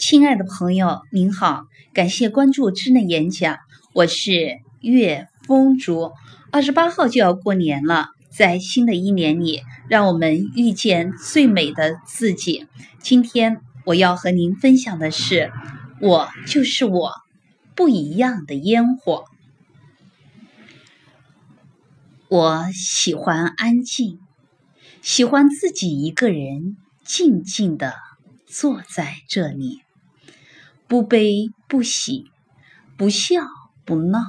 亲爱的朋友，您好，感谢关注智能演讲，我是岳风竹。二十八号就要过年了，在新的一年里，让我们遇见最美的自己。今天我要和您分享的是，我就是我，不一样的烟火。我喜欢安静，喜欢自己一个人静静的坐在这里。不悲不喜，不笑不闹，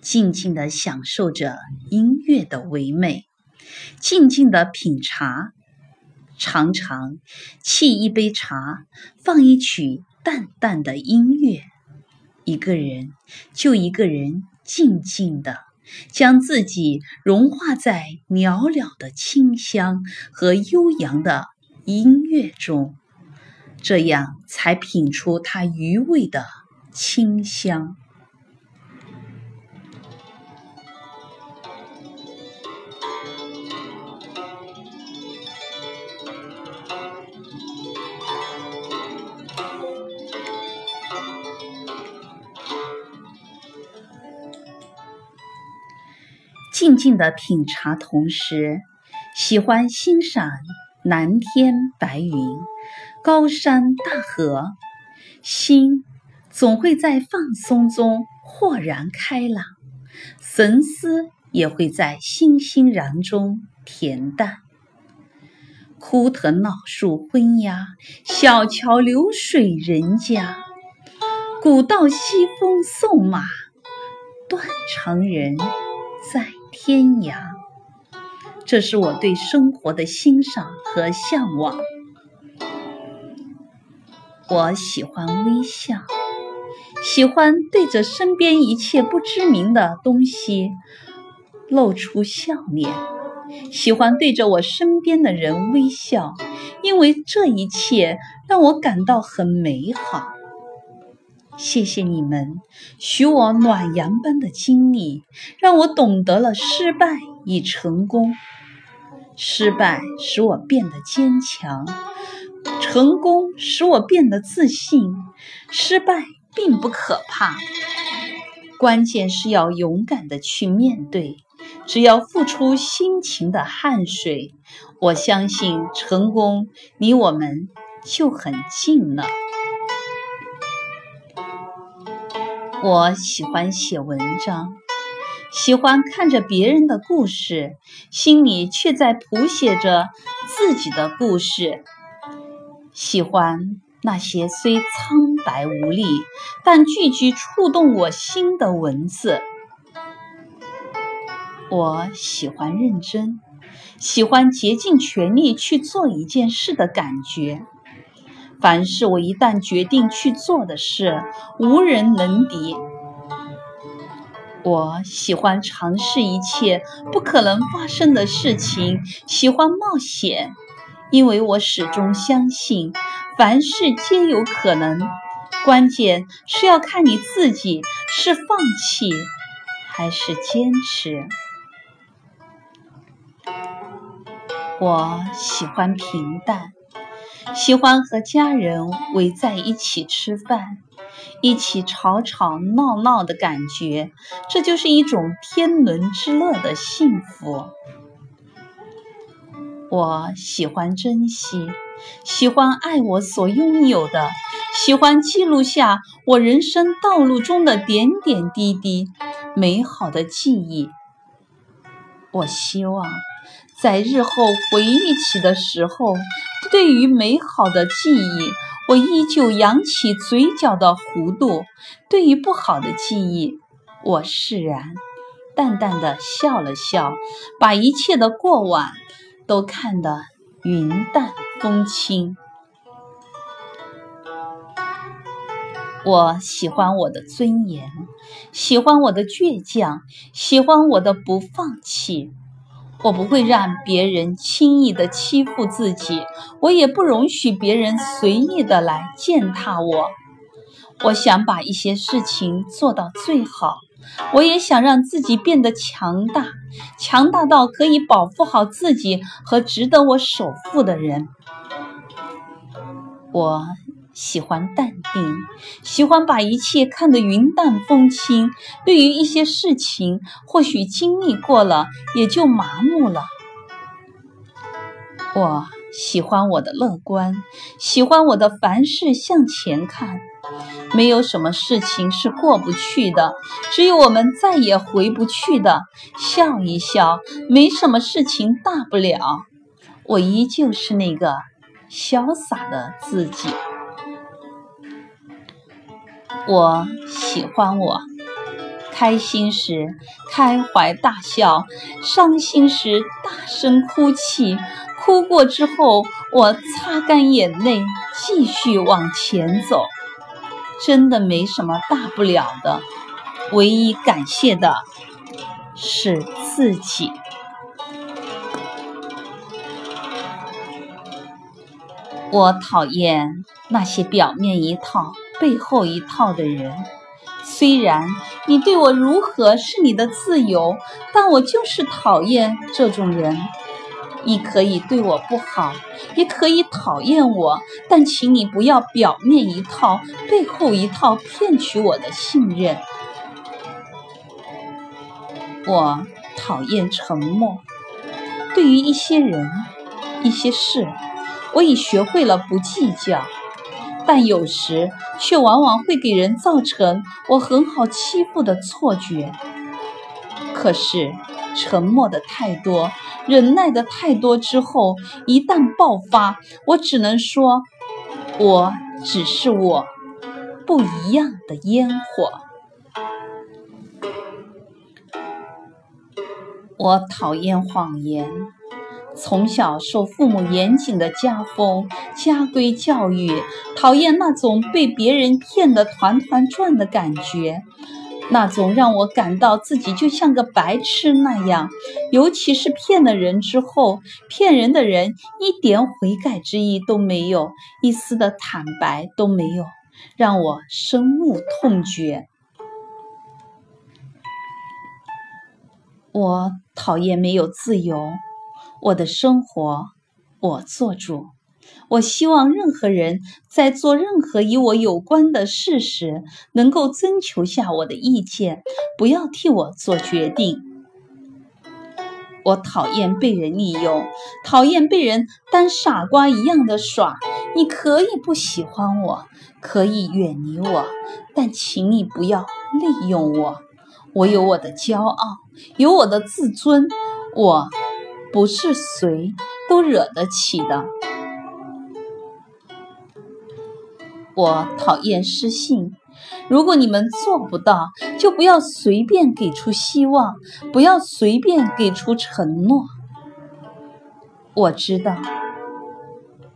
静静的享受着音乐的唯美，静静的品茶，常常沏一杯茶，放一曲淡淡的音乐，一个人就一个人静静的将自己融化在袅袅的清香和悠扬的音乐中。这样才品出它余味的清香。静静的品茶，同时喜欢欣赏蓝天白云。高山大河，心总会在放松中豁然开朗，神思也会在欣欣然中恬淡。枯藤老树昏鸦，小桥流水人家，古道西风送马，断肠人在天涯。这是我对生活的欣赏和向往。我喜欢微笑，喜欢对着身边一切不知名的东西露出笑脸，喜欢对着我身边的人微笑，因为这一切让我感到很美好。谢谢你们许我暖阳般的经历，让我懂得了失败与成功。失败使我变得坚强。成功使我变得自信，失败并不可怕，关键是要勇敢的去面对。只要付出辛勤的汗水，我相信成功离我们就很近了。我喜欢写文章，喜欢看着别人的故事，心里却在谱写着自己的故事。喜欢那些虽苍白无力，但句句触动我心的文字。我喜欢认真，喜欢竭尽全力去做一件事的感觉。凡是我一旦决定去做的事，无人能敌。我喜欢尝试一切不可能发生的事情，喜欢冒险。因为我始终相信，凡事皆有可能，关键是要看你自己是放弃还是坚持。我喜欢平淡，喜欢和家人围在一起吃饭，一起吵吵闹闹的感觉，这就是一种天伦之乐的幸福。我喜欢珍惜，喜欢爱我所拥有的，喜欢记录下我人生道路中的点点滴滴美好的记忆。我希望在日后回忆起的时候，对于美好的记忆，我依旧扬起嘴角的弧度；对于不好的记忆，我释然，淡淡的笑了笑，把一切的过往。都看得云淡风轻。我喜欢我的尊严，喜欢我的倔强，喜欢我的不放弃。我不会让别人轻易的欺负自己，我也不容许别人随意的来践踏我。我想把一些事情做到最好。我也想让自己变得强大，强大到可以保护好自己和值得我守护的人。我喜欢淡定，喜欢把一切看得云淡风轻。对于一些事情，或许经历过了，也就麻木了。我喜欢我的乐观，喜欢我的凡事向前看。没有什么事情是过不去的，只有我们再也回不去的。笑一笑，没什么事情大不了。我依旧是那个潇洒的自己。我喜欢我，开心时开怀大笑，伤心时大声哭泣。哭过之后，我擦干眼泪，继续往前走。真的没什么大不了的，唯一感谢的是自己。我讨厌那些表面一套。背后一套的人，虽然你对我如何是你的自由，但我就是讨厌这种人。你可以对我不好，也可以讨厌我，但请你不要表面一套，背后一套，骗取我的信任。我讨厌沉默。对于一些人、一些事，我已学会了不计较。但有时却往往会给人造成我很好欺负的错觉。可是沉默的太多，忍耐的太多之后，一旦爆发，我只能说，我只是我不一样的烟火。我讨厌谎言。从小受父母严谨的家风、家规教育，讨厌那种被别人骗得团团转的感觉，那种让我感到自己就像个白痴那样。尤其是骗了人之后，骗人的人一点悔改之意都没有，一丝的坦白都没有，让我深恶痛绝。我讨厌没有自由。我的生活，我做主。我希望任何人在做任何与我有关的事时，能够征求下我的意见，不要替我做决定。我讨厌被人利用，讨厌被人当傻瓜一样的耍。你可以不喜欢我，可以远离我，但请你不要利用我。我有我的骄傲，有我的自尊。我。不是谁都惹得起的。我讨厌失信。如果你们做不到，就不要随便给出希望，不要随便给出承诺。我知道，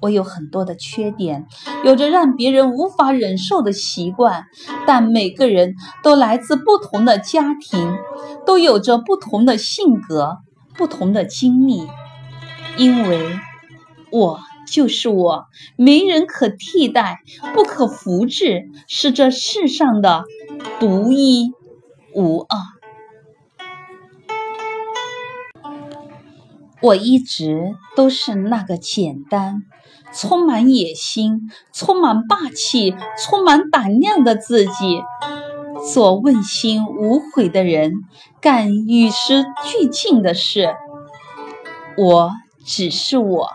我有很多的缺点，有着让别人无法忍受的习惯。但每个人都来自不同的家庭，都有着不同的性格。不同的经历，因为我就是我，没人可替代，不可复制，是这世上的独一无二。我一直都是那个简单、充满野心、充满霸气、充满胆量的自己。做问心无悔的人，干与时俱进的事。我只是我，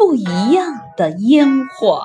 不一样的烟火。